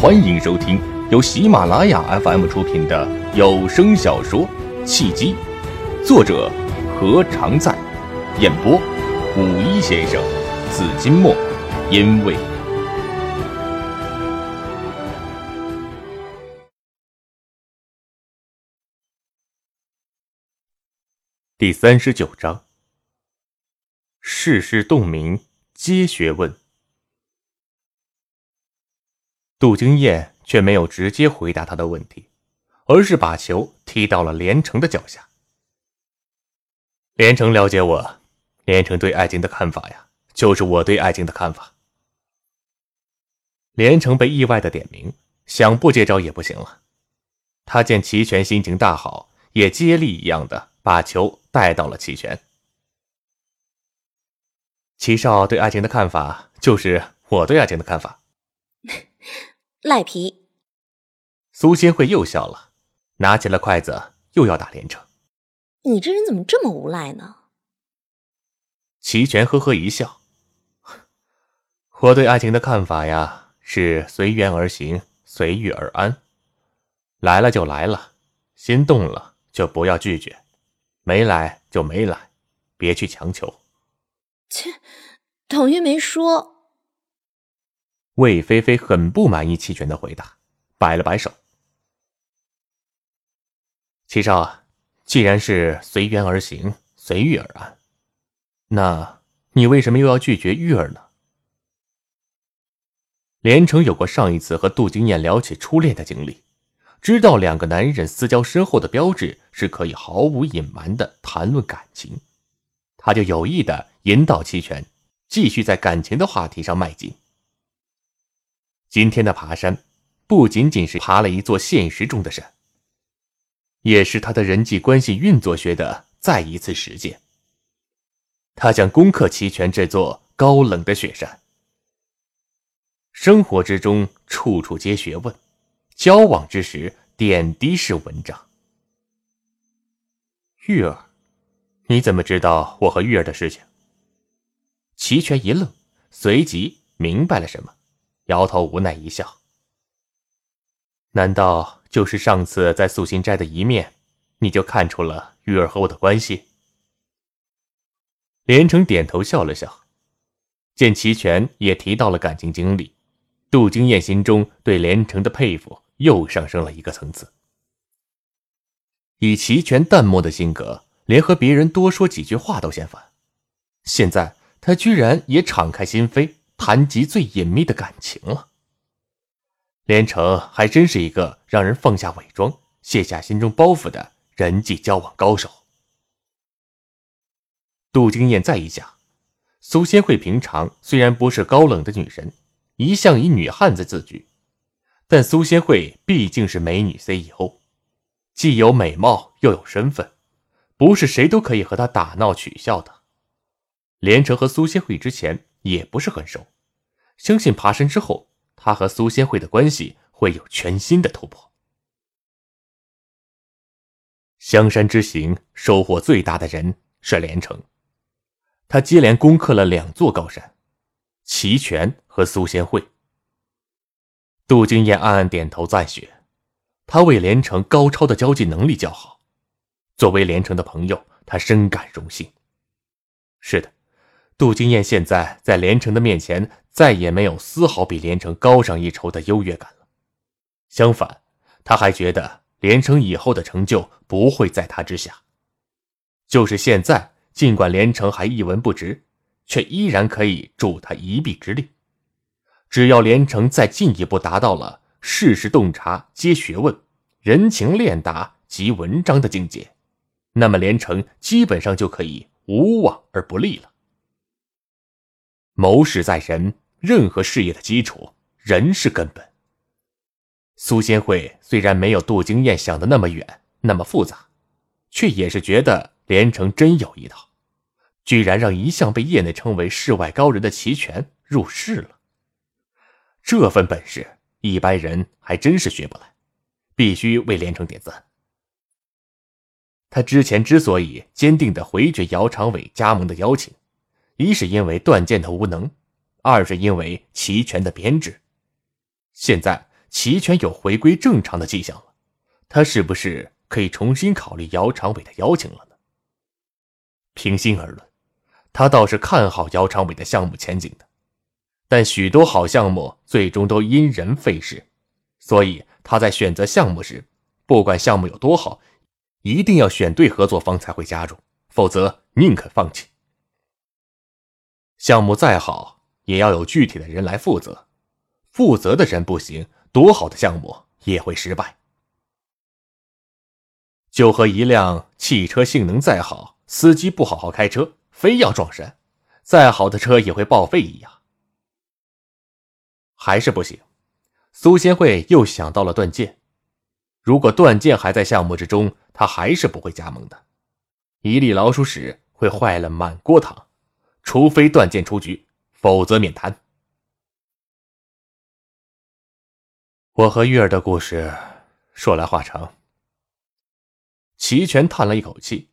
欢迎收听由喜马拉雅 FM 出品的有声小说《契机》，作者何常在，演播五一先生、紫金墨，因为第三十九章，世事洞明皆学问。杜经燕却没有直接回答他的问题，而是把球踢到了连城的脚下。连城了解我，连城对爱情的看法呀，就是我对爱情的看法。连城被意外的点名，想不接招也不行了。他见齐全心情大好，也接力一样的把球带到了齐全。齐少对爱情的看法，就是我对爱情的看法。赖皮，苏新慧又笑了，拿起了筷子，又要打连城。你这人怎么这么无赖呢？齐全呵呵一笑，我对爱情的看法呀，是随缘而行，随遇而安。来了就来了，心动了就不要拒绝，没来就没来，别去强求。切，等于没说。魏菲菲很不满意齐全的回答，摆了摆手：“齐少，既然是随缘而行，随遇而安，那你为什么又要拒绝玉儿呢？”连城有过上一次和杜金燕聊起初恋的经历，知道两个男人私交深厚的标志是可以毫无隐瞒的谈论感情，他就有意的引导齐全继续在感情的话题上迈进。今天的爬山，不仅仅是爬了一座现实中的山，也是他的人际关系运作学的再一次实践。他想攻克齐全这座高冷的雪山。生活之中处处皆学问，交往之时点滴是文章。玉儿，你怎么知道我和玉儿的事情？齐全一愣，随即明白了什么。摇头，无奈一笑。难道就是上次在素心斋的一面，你就看出了玉儿和我的关系？连城点头笑了笑，见齐全也提到了感情经历，杜金燕心中对连城的佩服又上升了一个层次。以齐全淡漠的性格，连和别人多说几句话都嫌烦，现在他居然也敞开心扉。谈及最隐秘的感情了，连城还真是一个让人放下伪装、卸下心中包袱的人际交往高手。杜金燕再一想，苏仙慧平常虽然不是高冷的女人，一向以女汉子自居，但苏仙慧毕竟是美女 CEO，既有美貌又有身份，不是谁都可以和她打闹取笑的。连城和苏仙慧之前。也不是很熟，相信爬山之后，他和苏仙慧的关系会有全新的突破。香山之行收获最大的人是连城，他接连攻克了两座高山，齐全和苏仙慧。杜金燕暗暗点头赞许，他为连城高超的交际能力叫好，作为连城的朋友，他深感荣幸。是的。杜金燕现在在连城的面前，再也没有丝毫比连城高上一筹的优越感了。相反，他还觉得连城以后的成就不会在他之下。就是现在，尽管连城还一文不值，却依然可以助他一臂之力。只要连城再进一步达到了世事洞察皆学问，人情练达即文章的境界，那么连城基本上就可以无往而不利了。谋事在人，任何事业的基础，人是根本。苏仙慧虽然没有杜金燕想的那么远，那么复杂，却也是觉得连城真有一套，居然让一向被业内称为世外高人的齐全入世了。这份本事，一般人还真是学不来，必须为连城点赞。他之前之所以坚定的回绝姚长伟加盟的邀请。一是因为段剑的无能，二是因为齐全的编制。现在齐全有回归正常的迹象了，他是不是可以重新考虑姚长伟的邀请了呢？平心而论，他倒是看好姚长伟的项目前景的，但许多好项目最终都因人废事，所以他在选择项目时，不管项目有多好，一定要选对合作方才会加入，否则宁可放弃。项目再好，也要有具体的人来负责，负责的人不行，多好的项目也会失败。就和一辆汽车性能再好，司机不好好开车，非要撞山，再好的车也会报废一样。还是不行。苏仙慧又想到了段剑，如果段剑还在项目之中，他还是不会加盟的。一粒老鼠屎会坏了满锅汤。除非断剑出局，否则免谈。我和玉儿的故事说来话长。齐全叹了一口气，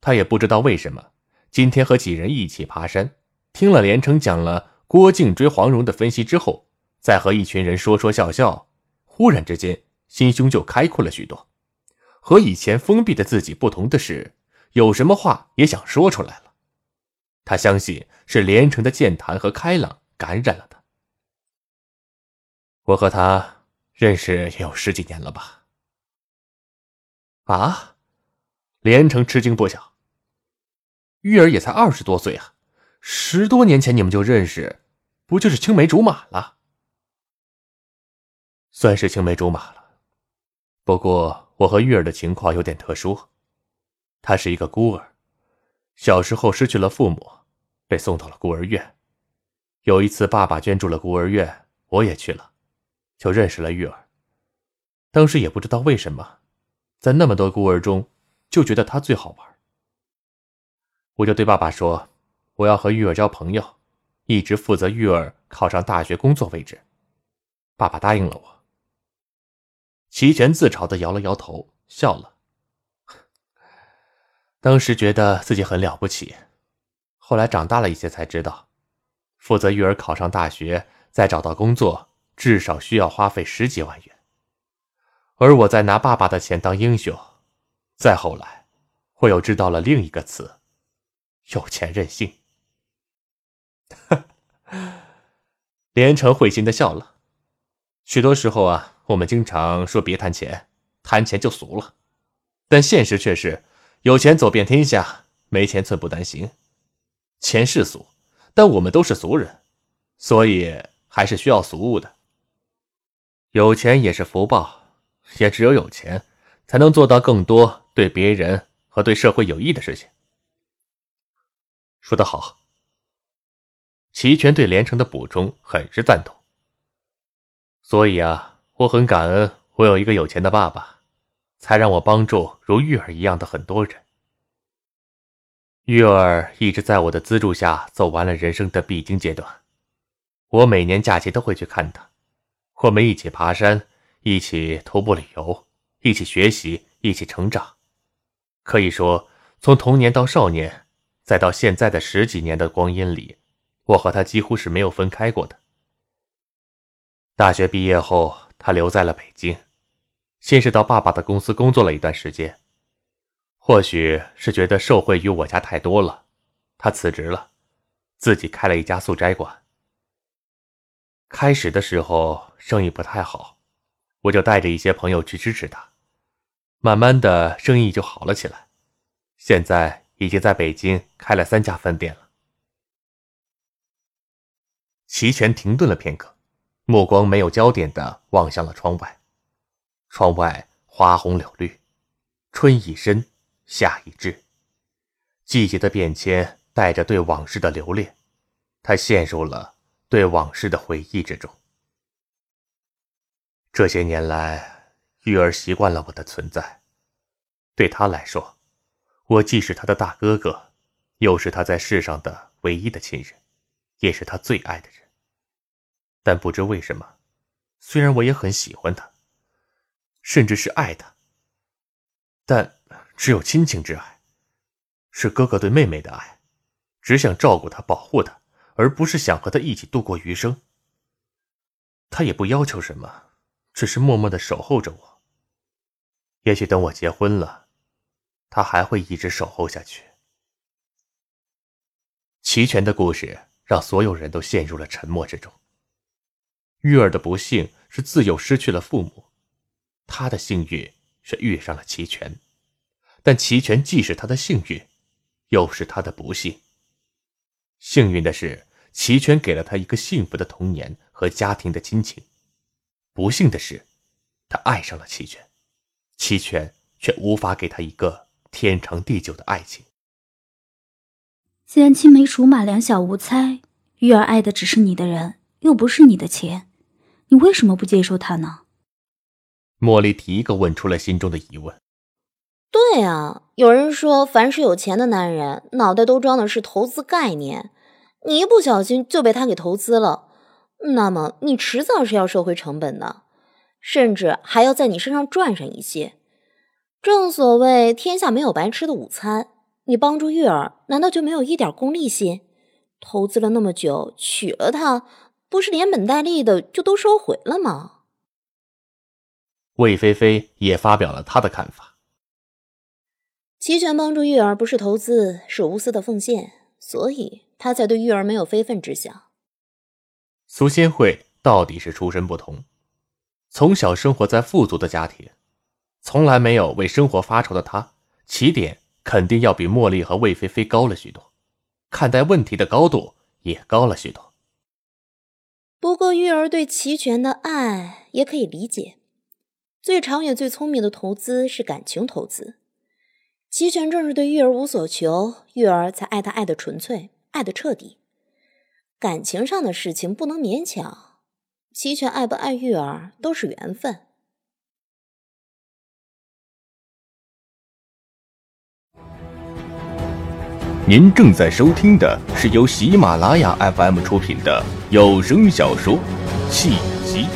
他也不知道为什么，今天和几人一起爬山，听了连城讲了郭靖追黄蓉的分析之后，再和一群人说说笑笑，忽然之间心胸就开阔了许多。和以前封闭的自己不同的是，有什么话也想说出来了。他相信是连城的健谈和开朗感染了他。我和他认识也有十几年了吧？啊！连城吃惊不小。玉儿也才二十多岁啊，十多年前你们就认识，不就是青梅竹马了？算是青梅竹马了。不过我和玉儿的情况有点特殊，她是一个孤儿，小时候失去了父母。被送到了孤儿院。有一次，爸爸捐助了孤儿院，我也去了，就认识了玉儿。当时也不知道为什么，在那么多孤儿中，就觉得他最好玩。我就对爸爸说：“我要和玉儿交朋友，一直负责玉儿考上大学工作为止。”爸爸答应了我。齐全自嘲的摇了摇头，笑了。当时觉得自己很了不起。后来长大了一些才知道，负责育儿考上大学，再找到工作，至少需要花费十几万元。而我在拿爸爸的钱当英雄。再后来，我又知道了另一个词：有钱任性。连城会心的笑了。许多时候啊，我们经常说别谈钱，谈钱就俗了。但现实却是，有钱走遍天下，没钱寸步难行。钱是俗，但我们都是俗人，所以还是需要俗物的。有钱也是福报，也只有有钱，才能做到更多对别人和对社会有益的事情。说得好。齐全对连城的补充很是赞同。所以啊，我很感恩我有一个有钱的爸爸，才让我帮助如玉儿一样的很多人。玉儿一直在我的资助下走完了人生的必经阶段，我每年假期都会去看她，我们一起爬山，一起徒步旅游，一起学习，一起成长。可以说，从童年到少年，再到现在的十几年的光阴里，我和她几乎是没有分开过的。大学毕业后，她留在了北京，先是到爸爸的公司工作了一段时间。或许是觉得受惠于我家太多了，他辞职了，自己开了一家素斋馆。开始的时候生意不太好，我就带着一些朋友去支持他，慢慢的生意就好了起来。现在已经在北京开了三家分店了。齐全停顿了片刻，目光没有焦点的望向了窗外，窗外花红柳绿，春已深。夏已至，季节的变迁带着对往事的留恋，他陷入了对往事的回忆之中。这些年来，玉儿习惯了我的存在，对他来说，我既是他的大哥哥，又是他在世上的唯一的亲人，也是他最爱的人。但不知为什么，虽然我也很喜欢他，甚至是爱他，但。只有亲情之爱，是哥哥对妹妹的爱，只想照顾她、保护她，而不是想和她一起度过余生。他也不要求什么，只是默默的守候着我。也许等我结婚了，他还会一直守候下去。齐全的故事让所有人都陷入了沉默之中。玉儿的不幸是自幼失去了父母，他的幸运是遇上了齐全，但齐全既是他的幸运，又是他的不幸。幸运的是，齐全给了他一个幸福的童年和家庭的亲情；不幸的是，他爱上了齐全，齐全却无法给他一个天长地久的爱情。既然青梅竹马两小无猜，玉儿爱的只是你的人，又不是你的钱，你为什么不接受他呢？茉莉第一个问出了心中的疑问。对啊，有人说，凡是有钱的男人，脑袋都装的是投资概念。你一不小心就被他给投资了，那么你迟早是要收回成本的，甚至还要在你身上赚上一些。正所谓天下没有白吃的午餐。你帮助玉儿，难道就没有一点功利心？投资了那么久，娶了她，不是连本带利的就都收回了吗？魏菲菲也发表了她的看法。齐全帮助玉儿不是投资，是无私的奉献，所以他才对玉儿没有非分之想。苏仙慧到底是出身不同，从小生活在富足的家庭，从来没有为生活发愁的她，起点。肯定要比茉莉和魏菲菲高了许多，看待问题的高度也高了许多。不过玉儿对齐全的爱也可以理解，最长远、最聪明的投资是感情投资。齐全正是对玉儿无所求，玉儿才爱他爱的纯粹，爱的彻底。感情上的事情不能勉强，齐全爱不爱玉儿都是缘分。您正在收听的是由喜马拉雅 FM 出品的有声小说《契机》。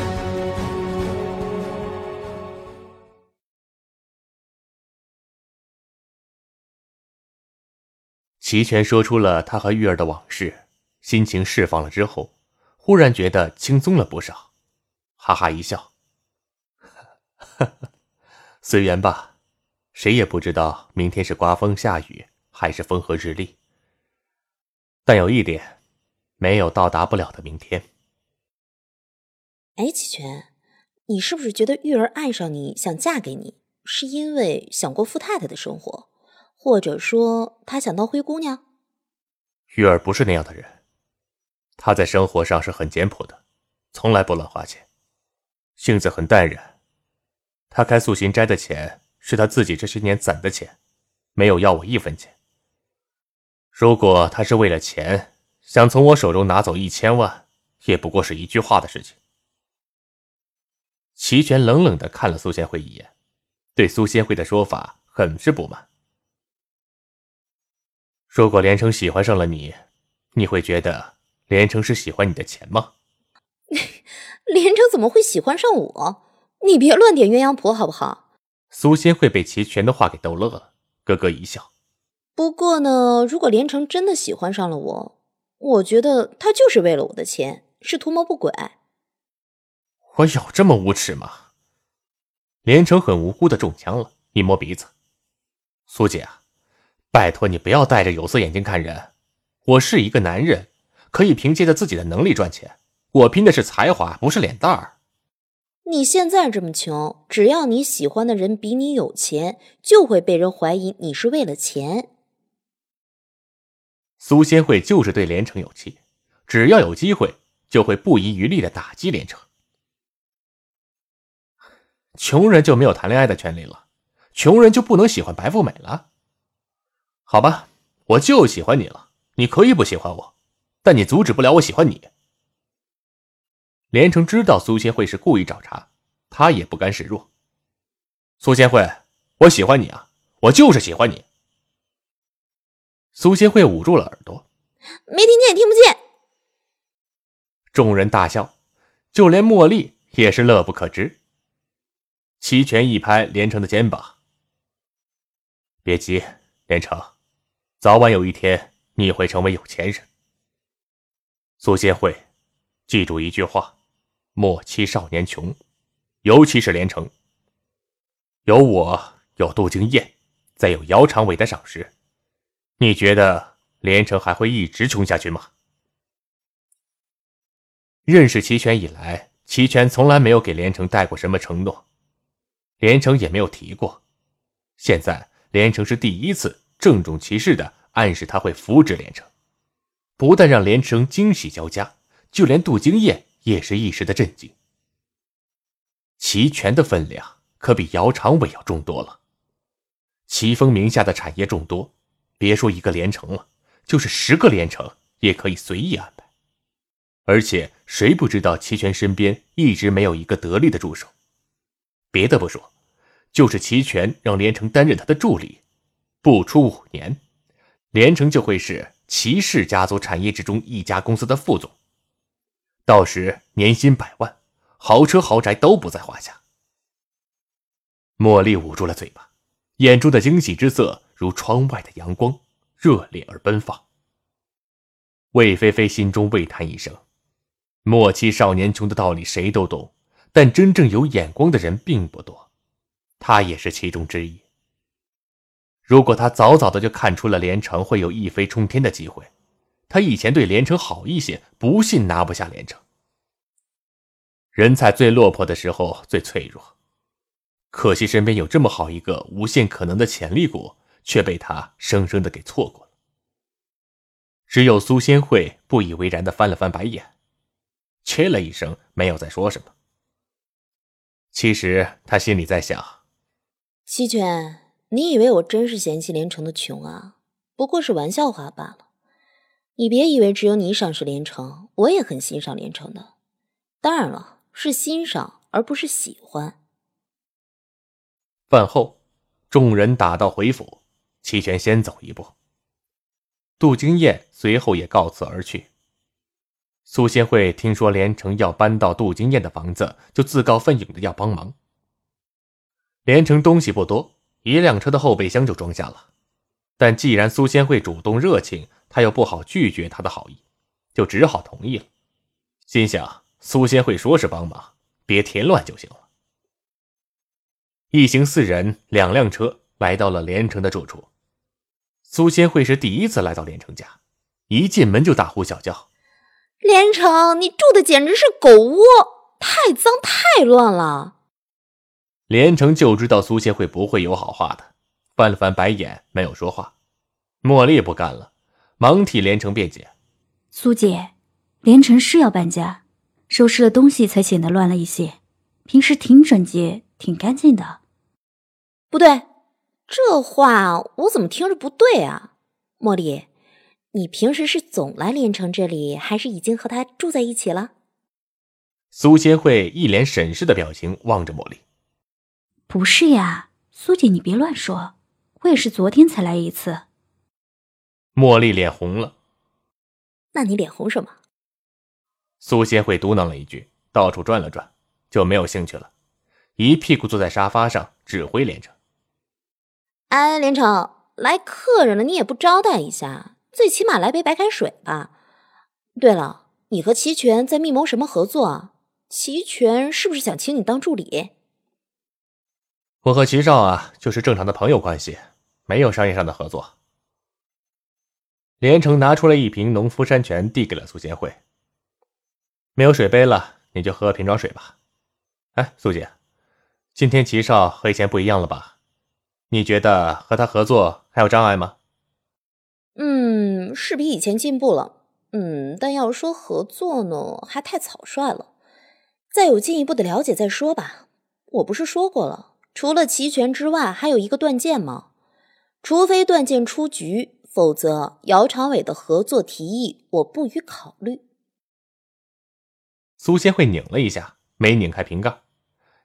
齐全说出了他和玉儿的往事，心情释放了之后，忽然觉得轻松了不少，哈哈一笑：“ 随缘吧，谁也不知道明天是刮风下雨。”还是风和日丽，但有一点，没有到达不了的明天。哎，齐全，你是不是觉得玉儿爱上你，想嫁给你，是因为想过富太太的生活，或者说他想当灰姑娘？玉儿不是那样的人，她在生活上是很简朴的，从来不乱花钱，性子很淡然。她开素心斋的钱是她自己这些年攒的钱，没有要我一分钱。如果他是为了钱，想从我手中拿走一千万，也不过是一句话的事情。齐全冷冷的看了苏仙慧一眼，对苏仙慧的说法很是不满。如果连城喜欢上了你，你会觉得连城是喜欢你的钱吗？连城怎么会喜欢上我？你别乱点鸳鸯谱好不好？苏仙会被齐全的话给逗乐了，咯咯一笑。不过呢，如果连城真的喜欢上了我，我觉得他就是为了我的钱，是图谋不轨。我有这么无耻吗？连城很无辜的中枪了，一摸鼻子，苏姐啊，拜托你不要戴着有色眼镜看人。我是一个男人，可以凭借着自己的能力赚钱，我拼的是才华，不是脸蛋儿。你现在这么穷，只要你喜欢的人比你有钱，就会被人怀疑你是为了钱。苏仙慧就是对连城有气，只要有机会，就会不遗余力的打击连城。穷人就没有谈恋爱的权利了，穷人就不能喜欢白富美了？好吧，我就喜欢你了。你可以不喜欢我，但你阻止不了我喜欢你。连城知道苏仙慧是故意找茬，他也不甘示弱。苏仙慧，我喜欢你啊，我就是喜欢你。苏仙慧捂住了耳朵，没听见，听不见。众人大笑，就连茉莉也是乐不可支。齐全一拍连城的肩膀：“别急，连城，早晚有一天你会成为有钱人。”苏仙慧，记住一句话：莫欺少年穷。尤其是连城。有我，有杜经燕，再有姚长伟的赏识，你觉得连城还会一直穷下去吗？认识齐全以来，齐全从来没有给连城带过什么承诺，连城也没有提过。现在连城是第一次郑重其事的暗示他会扶植连城，不但让连城惊喜交加，就连杜经燕也是一时的震惊。齐全的分量可比姚长伟要重多了。齐峰名下的产业众多，别说一个连城了，就是十个连城也可以随意安排。而且谁不知道齐全身边一直没有一个得力的助手？别的不说，就是齐全让连城担任他的助理，不出五年，连城就会是齐氏家族产业之中一家公司的副总，到时年薪百万。豪车豪宅都不在话下。茉莉捂住了嘴巴，眼中的惊喜之色如窗外的阳光，热烈而奔放。魏菲菲心中喟叹一声：“莫欺少年穷的道理谁都懂，但真正有眼光的人并不多，她也是其中之一。如果他早早的就看出了连城会有一飞冲天的机会，他以前对连城好一些，不信拿不下连城。”人才最落魄的时候最脆弱，可惜身边有这么好一个无限可能的潜力股，却被他生生的给错过了。只有苏仙慧不以为然的翻了翻白眼，切了一声，没有再说什么。其实他心里在想：齐全，你以为我真是嫌弃连城的穷啊？不过是玩笑话罢了。你别以为只有你赏识连城，我也很欣赏连城的。当然了。是欣赏，而不是喜欢。饭后，众人打道回府，齐全先走一步。杜金燕随后也告辞而去。苏仙慧听说连城要搬到杜金燕的房子，就自告奋勇的要帮忙。连城东西不多，一辆车的后备箱就装下了。但既然苏仙会主动热情，他又不好拒绝她的好意，就只好同意了。心想。苏仙会说是帮忙，别添乱就行了。一行四人，两辆车来到了连城的住处。苏仙慧是第一次来到连城家，一进门就大呼小叫：“连城，你住的简直是狗窝，太脏太乱了！”连城就知道苏仙慧不会有好话的，翻了翻白眼，没有说话。茉莉不干了，忙替连城辩解：“苏姐，连城是要搬家。”收拾了东西才显得乱了一些，平时挺整洁、挺干净的。不对，这话我怎么听着不对啊？茉莉，你平时是总来连城这里，还是已经和他住在一起了？苏仙慧一脸审视的表情望着茉莉。不是呀，苏姐，你别乱说，我也是昨天才来一次。茉莉脸红了。那你脸红什么？苏仙慧嘟囔了一句，到处转了转，就没有兴趣了，一屁股坐在沙发上，指挥连城：“哎，连城，来客人了，你也不招待一下，最起码来杯白开水吧。对了，你和齐全在密谋什么合作啊？齐全是不是想请你当助理？”“我和齐少啊，就是正常的朋友关系，没有商业上的合作。”连城拿出了一瓶农夫山泉，递给了苏仙慧。没有水杯了，你就喝瓶装水吧。哎，苏姐，今天齐少和以前不一样了吧？你觉得和他合作还有障碍吗？嗯，是比以前进步了。嗯，但要说合作呢，还太草率了。再有进一步的了解再说吧。我不是说过了，除了齐全之外，还有一个断剑吗？除非断剑出局，否则姚长伟的合作提议我不予考虑。苏仙慧拧了一下，没拧开瓶盖。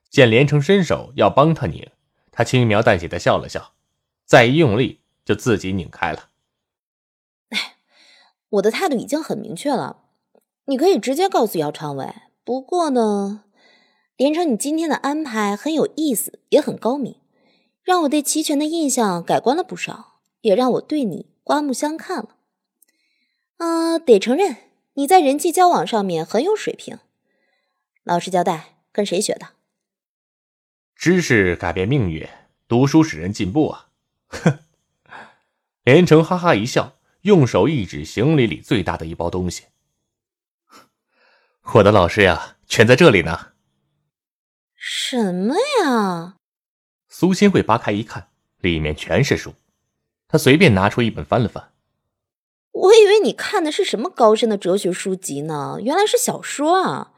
见连城伸手要帮他拧，他轻描淡写的笑了笑，再一用力就自己拧开了。哎，我的态度已经很明确了，你可以直接告诉姚长伟。不过呢，连城，你今天的安排很有意思，也很高明，让我对齐全的印象改观了不少，也让我对你刮目相看了。啊，得承认你在人际交往上面很有水平。老实交代，跟谁学的？知识改变命运，读书使人进步啊！哼。连城哈哈一笑，用手一指行李里最大的一包东西。我的老师呀，全在这里呢。什么呀？苏新慧扒开一看，里面全是书。他随便拿出一本翻了翻。我以为你看的是什么高深的哲学书籍呢，原来是小说啊！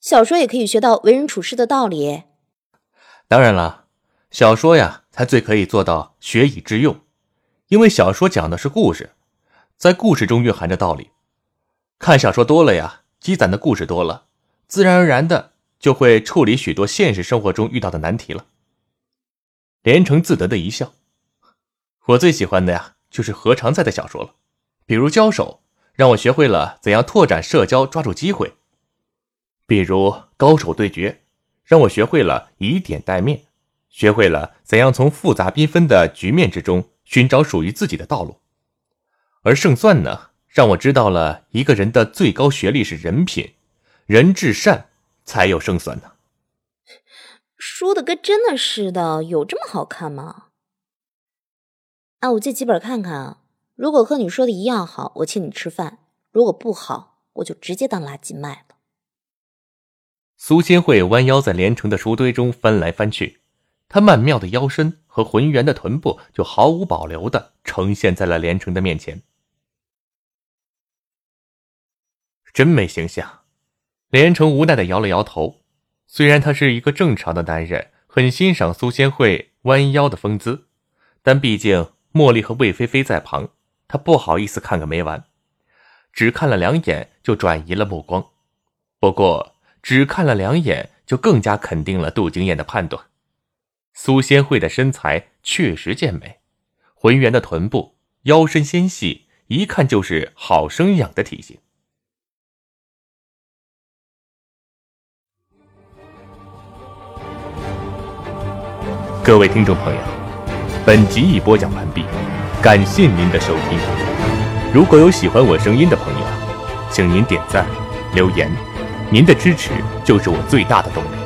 小说也可以学到为人处事的道理。当然了，小说呀，才最可以做到学以致用，因为小说讲的是故事，在故事中蕴含着道理。看小说多了呀。积攒的故事多了，自然而然的就会处理许多现实生活中遇到的难题了。连城自得的一笑，我最喜欢的呀，就是何常在的小说了。比如交手，让我学会了怎样拓展社交，抓住机会；比如高手对决，让我学会了以点带面，学会了怎样从复杂缤纷的局面之中寻找属于自己的道路。而胜算呢？让我知道了一个人的最高学历是人品，人至善才有胜算呢。说的跟真的似的，有这么好看吗？啊，我借几本看看啊。如果和你说的一样好，我请你吃饭；如果不好，我就直接当垃圾卖了。苏新慧弯腰在连城的书堆中翻来翻去，她曼妙的腰身和浑圆的臀部就毫无保留的呈现在了连城的面前。真没形象，连城无奈的摇了摇头。虽然他是一个正常的男人，很欣赏苏仙慧弯腰的风姿，但毕竟茉莉和魏菲菲在旁，他不好意思看个没完，只看了两眼就转移了目光。不过，只看了两眼就更加肯定了杜经燕的判断：苏仙慧的身材确实健美，浑圆的臀部，腰身纤细，一看就是好生养的体型。各位听众朋友，本集已播讲完毕，感谢您的收听。如果有喜欢我声音的朋友，请您点赞、留言，您的支持就是我最大的动力。